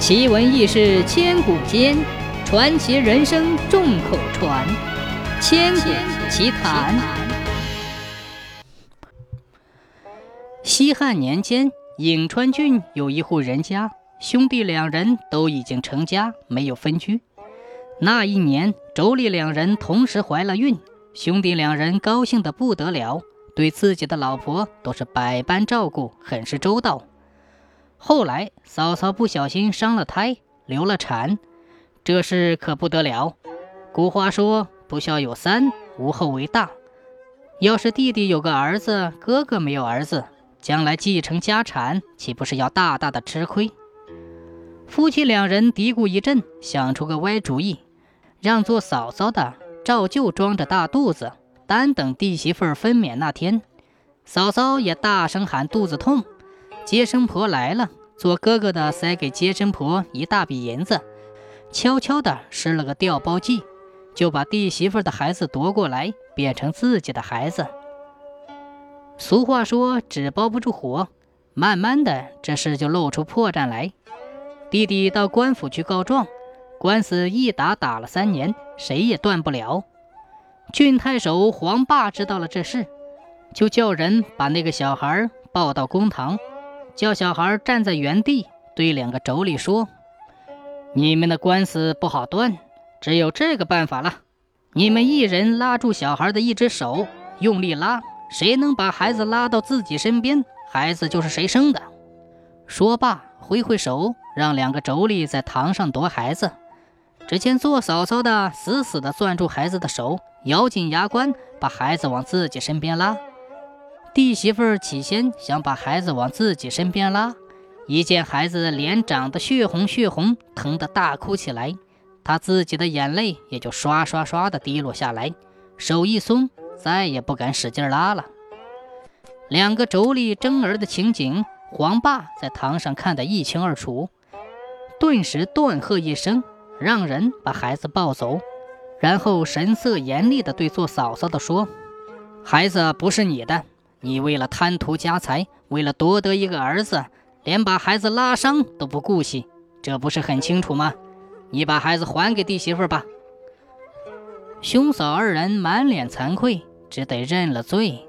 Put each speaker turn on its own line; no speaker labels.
奇闻异事千古间，传奇人生众口传。千古奇谈。西汉年间，颍川郡有一户人家，兄弟两人都已经成家，没有分居。那一年，妯娌两人同时怀了孕，兄弟两人高兴得不得了，对自己的老婆都是百般照顾，很是周到。后来，嫂嫂不小心伤了胎，流了产，这事可不得了。古话说：“不孝有三，无后为大。”要是弟弟有个儿子，哥哥没有儿子，将来继承家产，岂不是要大大的吃亏？夫妻两人嘀咕一阵，想出个歪主意，让做嫂嫂的照旧装着大肚子，单等弟媳妇分娩那天，嫂嫂也大声喊肚子痛。接生婆来了，做哥哥的塞给接生婆一大笔银子，悄悄地施了个调包计，就把弟媳妇的孩子夺过来，变成自己的孩子。俗话说纸包不住火，慢慢的这事就露出破绽来。弟弟到官府去告状，官司一打打了三年，谁也断不了。郡太守黄霸知道了这事，就叫人把那个小孩抱到公堂。叫小孩站在原地，对两个妯娌说：“你们的官司不好断，只有这个办法了。你们一人拉住小孩的一只手，用力拉，谁能把孩子拉到自己身边，孩子就是谁生的。”说罢，挥挥手，让两个妯娌在堂上夺孩子。只见做嫂嫂的死死地攥住孩子的手，咬紧牙关，把孩子往自己身边拉。弟媳妇起先想把孩子往自己身边拉，一见孩子脸长得血红血红，疼得大哭起来，她自己的眼泪也就刷刷刷的滴落下来，手一松，再也不敢使劲拉了。两个妯娌争儿的情景，黄爸在堂上看得一清二楚，顿时断喝一声，让人把孩子抱走，然后神色严厉地对做嫂嫂的说：“孩子不是你的。”你为了贪图家财，为了夺得一个儿子，连把孩子拉伤都不顾惜，这不是很清楚吗？你把孩子还给弟媳妇吧。兄嫂二人满脸惭愧，只得认了罪。